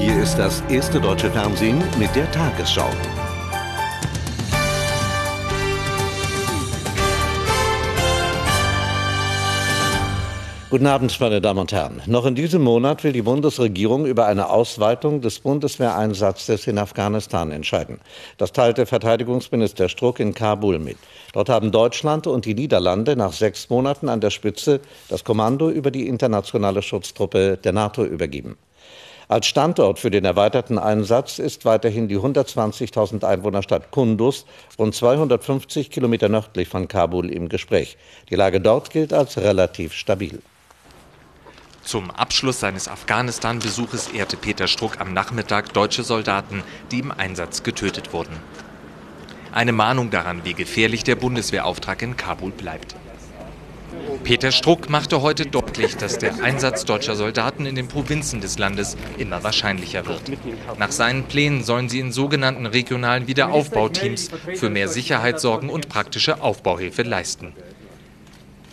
Hier ist das erste deutsche Fernsehen mit der Tagesschau. Guten Abend, meine Damen und Herren. Noch in diesem Monat will die Bundesregierung über eine Ausweitung des Bundeswehreinsatzes in Afghanistan entscheiden. Das teilte Verteidigungsminister Struck in Kabul mit. Dort haben Deutschland und die Niederlande nach sechs Monaten an der Spitze das Kommando über die internationale Schutztruppe der NATO übergeben. Als Standort für den erweiterten Einsatz ist weiterhin die 120.000 Einwohnerstadt Kunduz, rund 250 Kilometer nördlich von Kabul, im Gespräch. Die Lage dort gilt als relativ stabil. Zum Abschluss seines Afghanistan-Besuches ehrte Peter Struck am Nachmittag deutsche Soldaten, die im Einsatz getötet wurden. Eine Mahnung daran, wie gefährlich der Bundeswehrauftrag in Kabul bleibt. Peter Struck machte heute deutlich, dass der Einsatz deutscher Soldaten in den Provinzen des Landes immer wahrscheinlicher wird. Nach seinen Plänen sollen sie in sogenannten regionalen Wiederaufbauteams für mehr Sicherheit sorgen und praktische Aufbauhilfe leisten.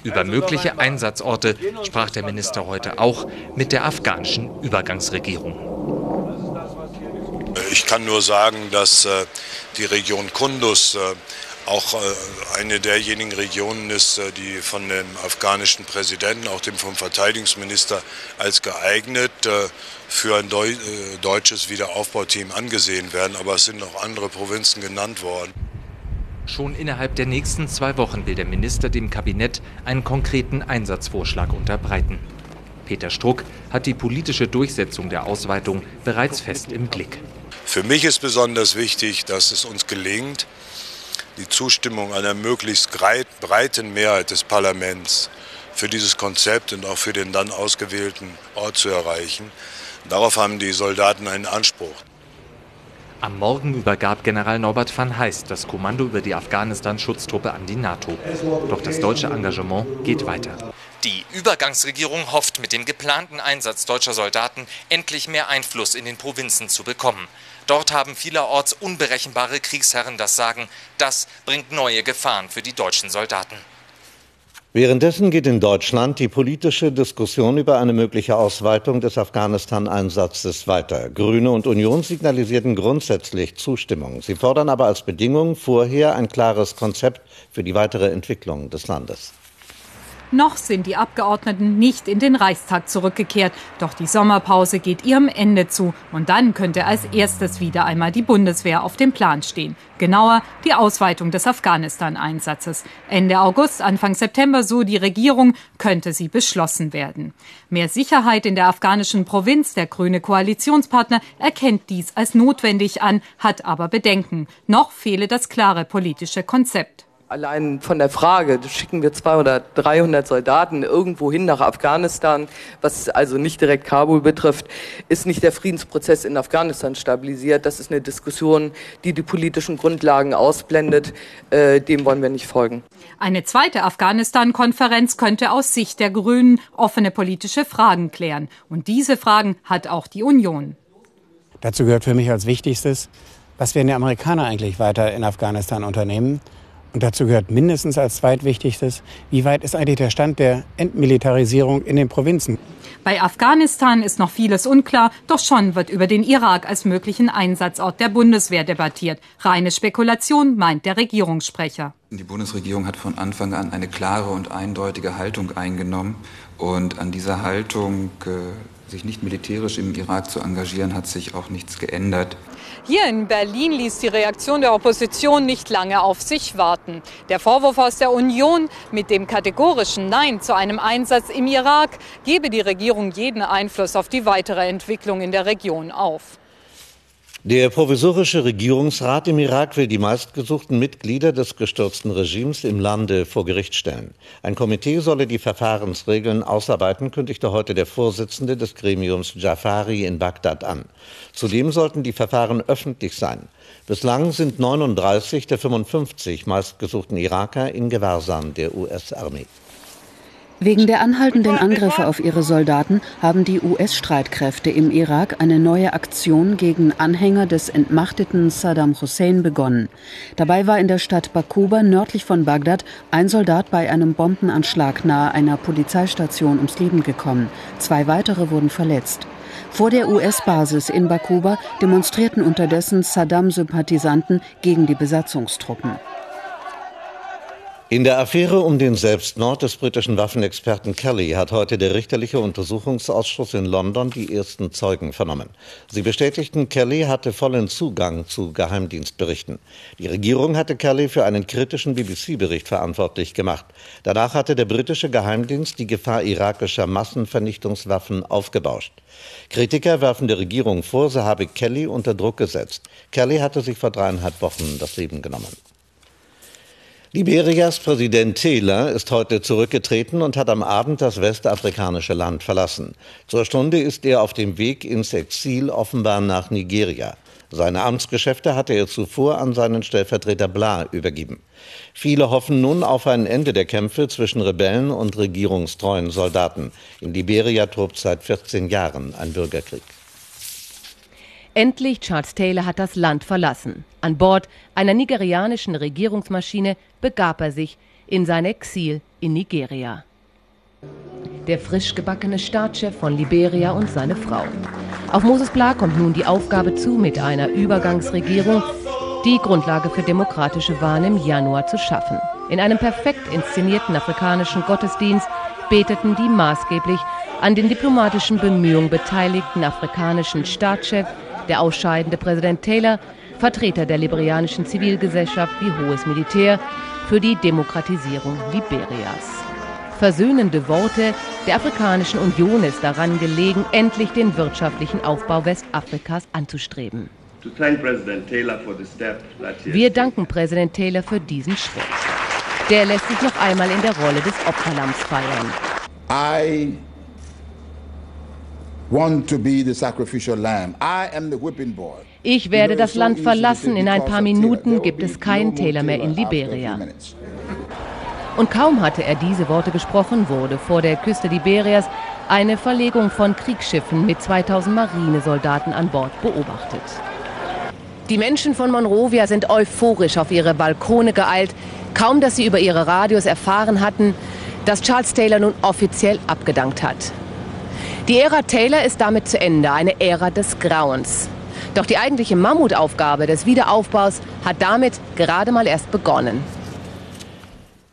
Über mögliche Einsatzorte sprach der Minister heute auch mit der afghanischen Übergangsregierung. Ich kann nur sagen, dass äh, die Region Kunduz äh, auch äh, eine derjenigen Regionen ist, die von dem afghanischen Präsidenten, auch dem vom Verteidigungsminister als geeignet für ein deutsches Wiederaufbauteam angesehen werden. Aber es sind noch andere Provinzen genannt worden. Schon innerhalb der nächsten zwei Wochen will der Minister dem Kabinett einen konkreten Einsatzvorschlag unterbreiten. Peter Struck hat die politische Durchsetzung der Ausweitung bereits fest im Blick. Für mich ist besonders wichtig, dass es uns gelingt, die Zustimmung einer möglichst breiten Mehrheit des Parlaments für dieses Konzept und auch für den dann ausgewählten Ort zu erreichen. Darauf haben die Soldaten einen Anspruch. Am Morgen übergab General Norbert van Heist das Kommando über die Afghanistan-Schutztruppe an die NATO. Doch das deutsche Engagement geht weiter. Die Übergangsregierung hofft, mit dem geplanten Einsatz deutscher Soldaten endlich mehr Einfluss in den Provinzen zu bekommen. Dort haben vielerorts unberechenbare Kriegsherren das Sagen. Das bringt neue Gefahren für die deutschen Soldaten. Währenddessen geht in Deutschland die politische Diskussion über eine mögliche Ausweitung des Afghanistan-Einsatzes weiter. Grüne und Union signalisierten grundsätzlich Zustimmung. Sie fordern aber als Bedingung vorher ein klares Konzept für die weitere Entwicklung des Landes. Noch sind die Abgeordneten nicht in den Reichstag zurückgekehrt. Doch die Sommerpause geht ihrem Ende zu. Und dann könnte als erstes wieder einmal die Bundeswehr auf dem Plan stehen. Genauer die Ausweitung des Afghanistan-Einsatzes. Ende August, Anfang September, so die Regierung, könnte sie beschlossen werden. Mehr Sicherheit in der afghanischen Provinz, der grüne Koalitionspartner, erkennt dies als notwendig an, hat aber Bedenken. Noch fehle das klare politische Konzept. Allein von der Frage, schicken wir 200 oder 300 Soldaten irgendwo hin nach Afghanistan, was also nicht direkt Kabul betrifft, ist nicht der Friedensprozess in Afghanistan stabilisiert. Das ist eine Diskussion, die die politischen Grundlagen ausblendet. Äh, dem wollen wir nicht folgen. Eine zweite Afghanistan-Konferenz könnte aus Sicht der Grünen offene politische Fragen klären. Und diese Fragen hat auch die Union. Dazu gehört für mich als Wichtigstes, was werden die Amerikaner eigentlich weiter in Afghanistan unternehmen? Und dazu gehört mindestens als zweitwichtigstes, wie weit ist eigentlich der Stand der Entmilitarisierung in den Provinzen? Bei Afghanistan ist noch vieles unklar, doch schon wird über den Irak als möglichen Einsatzort der Bundeswehr debattiert. Reine Spekulation, meint der Regierungssprecher. Die Bundesregierung hat von Anfang an eine klare und eindeutige Haltung eingenommen. Und an dieser Haltung, äh, sich nicht militärisch im Irak zu engagieren, hat sich auch nichts geändert. Hier in Berlin ließ die Reaktion der Opposition nicht lange auf sich warten. Der Vorwurf aus der Union mit dem kategorischen Nein zu einem Einsatz im Irak gebe die Regierung jeden Einfluss auf die weitere Entwicklung in der Region auf. Der provisorische Regierungsrat im Irak will die meistgesuchten Mitglieder des gestürzten Regimes im Lande vor Gericht stellen. Ein Komitee solle die Verfahrensregeln ausarbeiten, kündigte heute der Vorsitzende des Gremiums Jafari in Bagdad an. Zudem sollten die Verfahren öffentlich sein. Bislang sind 39 der 55 meistgesuchten Iraker in Gewahrsam der US-Armee. Wegen der anhaltenden Angriffe auf ihre Soldaten haben die US-Streitkräfte im Irak eine neue Aktion gegen Anhänger des entmachteten Saddam Hussein begonnen. Dabei war in der Stadt Bakuba nördlich von Bagdad ein Soldat bei einem Bombenanschlag nahe einer Polizeistation ums Leben gekommen. Zwei weitere wurden verletzt. Vor der US-Basis in Bakuba demonstrierten unterdessen Saddam-Sympathisanten gegen die Besatzungstruppen. In der Affäre um den Selbstmord des britischen Waffenexperten Kelly hat heute der richterliche Untersuchungsausschuss in London die ersten Zeugen vernommen. Sie bestätigten, Kelly hatte vollen Zugang zu Geheimdienstberichten. Die Regierung hatte Kelly für einen kritischen BBC-Bericht verantwortlich gemacht. Danach hatte der britische Geheimdienst die Gefahr irakischer Massenvernichtungswaffen aufgebauscht. Kritiker werfen der Regierung vor, sie habe Kelly unter Druck gesetzt. Kelly hatte sich vor dreieinhalb Wochen das Leben genommen. Liberias Präsident Taylor ist heute zurückgetreten und hat am Abend das westafrikanische Land verlassen. Zur Stunde ist er auf dem Weg ins Exil offenbar nach Nigeria. Seine Amtsgeschäfte hatte er zuvor an seinen Stellvertreter Bla übergeben. Viele hoffen nun auf ein Ende der Kämpfe zwischen Rebellen und regierungstreuen Soldaten. In Liberia tobt seit 14 Jahren ein Bürgerkrieg. Endlich Charles Taylor hat das Land verlassen. An Bord einer nigerianischen Regierungsmaschine begab er sich in sein Exil in Nigeria. Der frisch gebackene Staatschef von Liberia und seine Frau. Auf Moses Bla kommt nun die Aufgabe zu, mit einer Übergangsregierung die Grundlage für demokratische Wahlen im Januar zu schaffen. In einem perfekt inszenierten afrikanischen Gottesdienst beteten die maßgeblich an den diplomatischen Bemühungen beteiligten afrikanischen Staatschef der ausscheidende Präsident Taylor, Vertreter der liberianischen Zivilgesellschaft wie hohes Militär für die Demokratisierung Liberias. Versöhnende Worte der Afrikanischen Union ist daran gelegen, endlich den wirtschaftlichen Aufbau Westafrikas anzustreben. Wir danken Präsident Taylor für diesen Schritt. Der lässt sich noch einmal in der Rolle des Opferlamms feiern. I ich werde das Land verlassen. In ein paar Minuten gibt es keinen Taylor mehr in Liberia. Und kaum hatte er diese Worte gesprochen, wurde vor der Küste Liberias eine Verlegung von Kriegsschiffen mit 2000 Marinesoldaten an Bord beobachtet. Die Menschen von Monrovia sind euphorisch auf ihre Balkone geeilt, kaum dass sie über ihre Radios erfahren hatten, dass Charles Taylor nun offiziell abgedankt hat. Die Ära Taylor ist damit zu Ende, eine Ära des Grauens. Doch die eigentliche Mammutaufgabe des Wiederaufbaus hat damit gerade mal erst begonnen.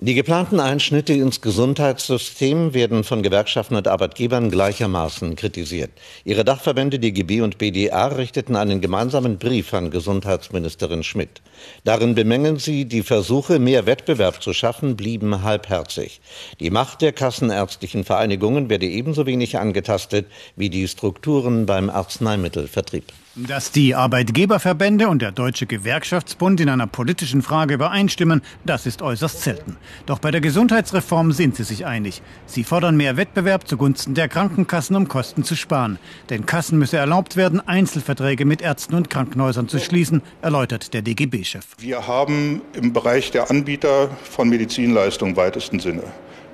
Die geplanten Einschnitte ins Gesundheitssystem werden von Gewerkschaften und Arbeitgebern gleichermaßen kritisiert. Ihre Dachverbände DGB und BDA richteten einen gemeinsamen Brief an Gesundheitsministerin Schmidt. Darin bemängeln sie, die Versuche, mehr Wettbewerb zu schaffen, blieben halbherzig. Die Macht der kassenärztlichen Vereinigungen werde ebenso wenig angetastet wie die Strukturen beim Arzneimittelvertrieb. Dass die Arbeitgeberverbände und der Deutsche Gewerkschaftsbund in einer politischen Frage übereinstimmen, das ist äußerst selten. Doch bei der Gesundheitsreform sind sie sich einig. Sie fordern mehr Wettbewerb zugunsten der Krankenkassen, um Kosten zu sparen. Den Kassen müsse erlaubt werden, Einzelverträge mit Ärzten und Krankenhäusern zu schließen, erläutert der DGB-Chef. Wir haben im Bereich der Anbieter von Medizinleistungen weitesten Sinne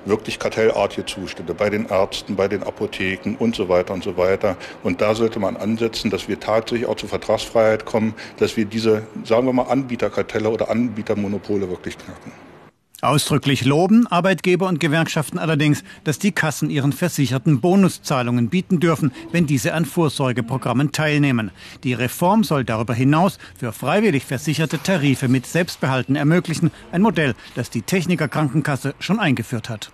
wirklich kartellartige Zustände bei den Ärzten, bei den Apotheken und so weiter und so weiter. Und da sollte man ansetzen, dass wir tatsächlich auch zur Vertragsfreiheit kommen, dass wir diese, sagen wir mal, Anbieterkartelle oder Anbietermonopole wirklich knacken. Ausdrücklich loben Arbeitgeber und Gewerkschaften allerdings, dass die Kassen ihren Versicherten Bonuszahlungen bieten dürfen, wenn diese an Vorsorgeprogrammen teilnehmen. Die Reform soll darüber hinaus für freiwillig versicherte Tarife mit Selbstbehalten ermöglichen, ein Modell, das die Techniker Krankenkasse schon eingeführt hat.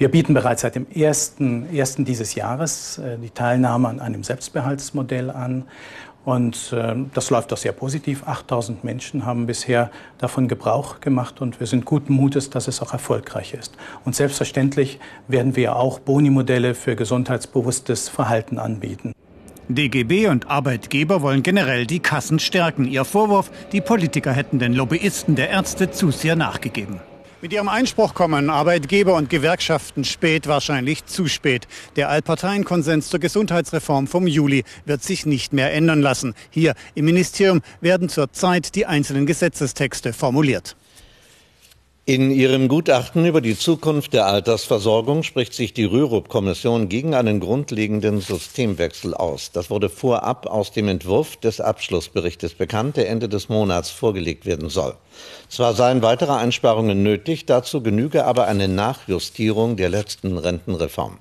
Wir bieten bereits seit dem 1. 1. dieses Jahres äh, die Teilnahme an einem Selbstbehaltsmodell an. Und äh, das läuft auch sehr positiv. 8000 Menschen haben bisher davon Gebrauch gemacht und wir sind guten Mutes, dass es auch erfolgreich ist. Und selbstverständlich werden wir auch Boni-Modelle für gesundheitsbewusstes Verhalten anbieten. DGB und Arbeitgeber wollen generell die Kassen stärken. Ihr Vorwurf, die Politiker hätten den Lobbyisten der Ärzte zu sehr nachgegeben. Mit ihrem Einspruch kommen Arbeitgeber und Gewerkschaften spät, wahrscheinlich zu spät. Der Allparteienkonsens zur Gesundheitsreform vom Juli wird sich nicht mehr ändern lassen. Hier im Ministerium werden zurzeit die einzelnen Gesetzestexte formuliert. In ihrem Gutachten über die Zukunft der Altersversorgung spricht sich die Rürup-Kommission gegen einen grundlegenden Systemwechsel aus. Das wurde vorab aus dem Entwurf des Abschlussberichtes bekannt, der Ende des Monats vorgelegt werden soll. Zwar seien weitere Einsparungen nötig, dazu genüge aber eine Nachjustierung der letzten Rentenreform.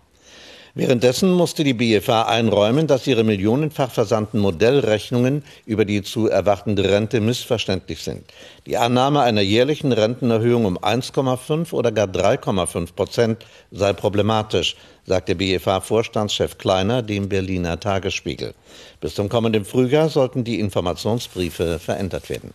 Währenddessen musste die BFA einräumen, dass ihre millionenfach versandten Modellrechnungen über die zu erwartende Rente missverständlich sind. Die Annahme einer jährlichen Rentenerhöhung um 1,5 oder gar 3,5 Prozent sei problematisch, sagte BFA-Vorstandschef Kleiner dem Berliner Tagesspiegel. Bis zum kommenden Frühjahr sollten die Informationsbriefe verändert werden.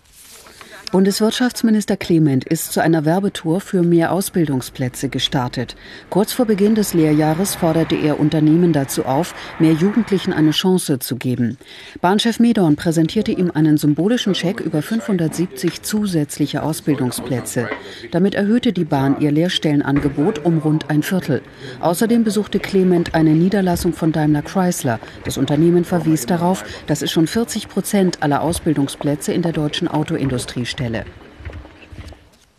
Bundeswirtschaftsminister Clement ist zu einer Werbetour für mehr Ausbildungsplätze gestartet. Kurz vor Beginn des Lehrjahres forderte er Unternehmen dazu auf, mehr Jugendlichen eine Chance zu geben. Bahnchef Medorn präsentierte ihm einen symbolischen Scheck über 570 zusätzliche Ausbildungsplätze. Damit erhöhte die Bahn ihr Lehrstellenangebot um rund ein Viertel. Außerdem besuchte Clement eine Niederlassung von Daimler Chrysler. Das Unternehmen verwies darauf, dass es schon 40 Prozent aller Ausbildungsplätze in der deutschen Autoindustrie stellt. Stelle.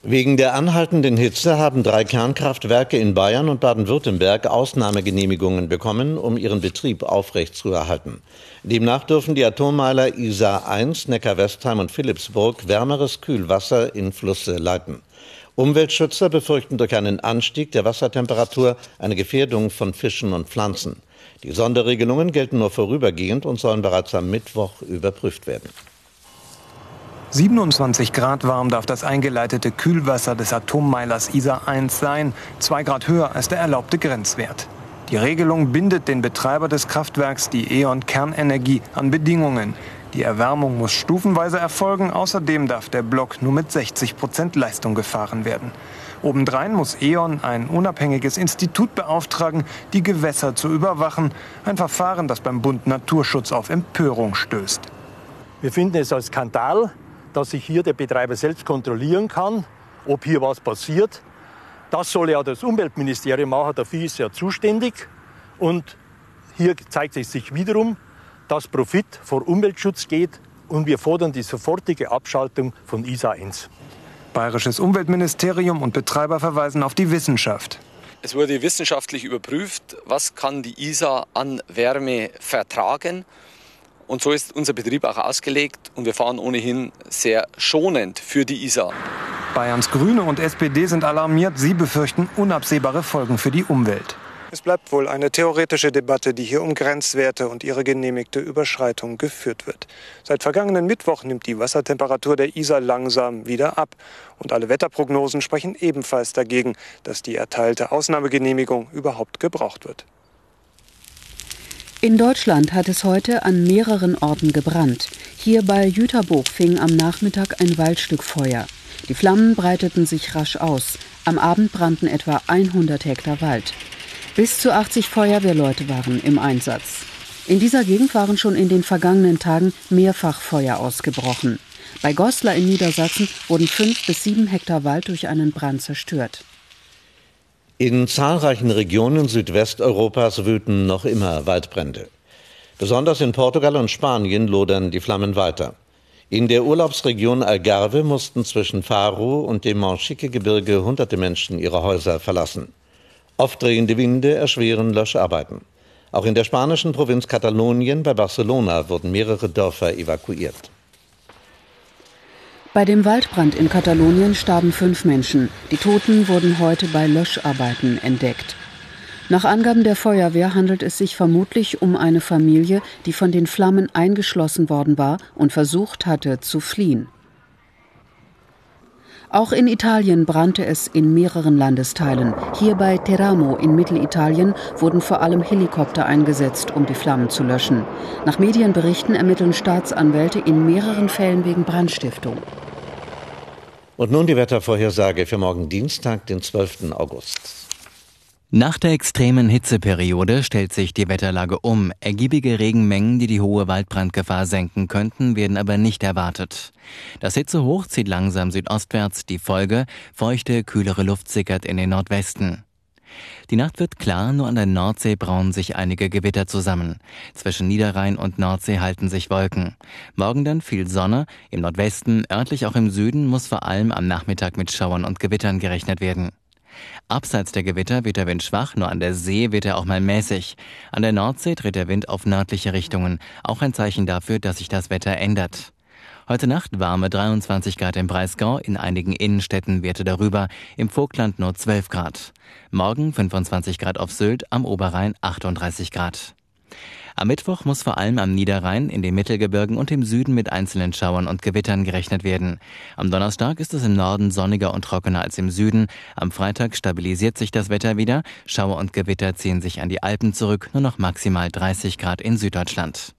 Wegen der anhaltenden Hitze haben drei Kernkraftwerke in Bayern und Baden-Württemberg Ausnahmegenehmigungen bekommen, um ihren Betrieb aufrechtzuerhalten. Demnach dürfen die Atommeiler Isar 1, Neckar-Westheim und Philipsburg wärmeres Kühlwasser in Flüsse leiten. Umweltschützer befürchten durch einen Anstieg der Wassertemperatur eine Gefährdung von Fischen und Pflanzen. Die Sonderregelungen gelten nur vorübergehend und sollen bereits am Mittwoch überprüft werden. 27 Grad warm darf das eingeleitete Kühlwasser des Atommeilers ISA 1 sein, zwei Grad höher als der erlaubte Grenzwert. Die Regelung bindet den Betreiber des Kraftwerks, die E.ON Kernenergie, an Bedingungen. Die Erwärmung muss stufenweise erfolgen. Außerdem darf der Block nur mit 60 Prozent Leistung gefahren werden. Obendrein muss E.ON ein unabhängiges Institut beauftragen, die Gewässer zu überwachen. Ein Verfahren, das beim Bund Naturschutz auf Empörung stößt. Wir finden es als Skandal, dass sich hier der Betreiber selbst kontrollieren kann, ob hier was passiert. Das soll ja das Umweltministerium machen, dafür ist er zuständig. Und hier zeigt es sich wiederum, dass Profit vor Umweltschutz geht und wir fordern die sofortige Abschaltung von ISA 1. Bayerisches Umweltministerium und Betreiber verweisen auf die Wissenschaft. Es wurde wissenschaftlich überprüft, was kann die ISA an Wärme vertragen und so ist unser Betrieb auch ausgelegt und wir fahren ohnehin sehr schonend für die Isar. Bayerns Grüne und SPD sind alarmiert. Sie befürchten unabsehbare Folgen für die Umwelt. Es bleibt wohl eine theoretische Debatte, die hier um Grenzwerte und ihre genehmigte Überschreitung geführt wird. Seit vergangenen Mittwoch nimmt die Wassertemperatur der Isar langsam wieder ab. Und alle Wetterprognosen sprechen ebenfalls dagegen, dass die erteilte Ausnahmegenehmigung überhaupt gebraucht wird. In Deutschland hat es heute an mehreren Orten gebrannt. Hier bei Jüterburg fing am Nachmittag ein Waldstück Feuer. Die Flammen breiteten sich rasch aus. Am Abend brannten etwa 100 Hektar Wald. Bis zu 80 Feuerwehrleute waren im Einsatz. In dieser Gegend waren schon in den vergangenen Tagen mehrfach Feuer ausgebrochen. Bei Goslar in Niedersachsen wurden fünf bis sieben Hektar Wald durch einen Brand zerstört. In zahlreichen Regionen Südwesteuropas wüten noch immer Waldbrände. Besonders in Portugal und Spanien lodern die Flammen weiter. In der Urlaubsregion Algarve mussten zwischen Faro und dem Monchique-Gebirge hunderte Menschen ihre Häuser verlassen. Aufdrehende Winde erschweren Löscharbeiten. Auch in der spanischen Provinz Katalonien bei Barcelona wurden mehrere Dörfer evakuiert. Bei dem Waldbrand in Katalonien starben fünf Menschen. Die Toten wurden heute bei Löscharbeiten entdeckt. Nach Angaben der Feuerwehr handelt es sich vermutlich um eine Familie, die von den Flammen eingeschlossen worden war und versucht hatte zu fliehen. Auch in Italien brannte es in mehreren Landesteilen. Hier bei Teramo in Mittelitalien wurden vor allem Helikopter eingesetzt, um die Flammen zu löschen. Nach Medienberichten ermitteln Staatsanwälte in mehreren Fällen wegen Brandstiftung. Und nun die Wettervorhersage für morgen Dienstag, den 12. August. Nach der extremen Hitzeperiode stellt sich die Wetterlage um. Ergiebige Regenmengen, die die hohe Waldbrandgefahr senken könnten, werden aber nicht erwartet. Das Hitzehoch zieht langsam südostwärts. Die Folge, feuchte, kühlere Luft sickert in den Nordwesten. Die Nacht wird klar, nur an der Nordsee brauen sich einige Gewitter zusammen. Zwischen Niederrhein und Nordsee halten sich Wolken. Morgen dann viel Sonne, im Nordwesten, örtlich auch im Süden muss vor allem am Nachmittag mit Schauern und Gewittern gerechnet werden. Abseits der Gewitter wird der Wind schwach, nur an der See wird er auch mal mäßig. An der Nordsee dreht der Wind auf nördliche Richtungen, auch ein Zeichen dafür, dass sich das Wetter ändert. Heute Nacht warme 23 Grad im Breisgau, in einigen Innenstädten Werte darüber, im Vogtland nur 12 Grad. Morgen 25 Grad auf Sylt, am Oberrhein 38 Grad. Am Mittwoch muss vor allem am Niederrhein, in den Mittelgebirgen und im Süden mit einzelnen Schauern und Gewittern gerechnet werden. Am Donnerstag ist es im Norden sonniger und trockener als im Süden. Am Freitag stabilisiert sich das Wetter wieder. Schauer und Gewitter ziehen sich an die Alpen zurück, nur noch maximal 30 Grad in Süddeutschland.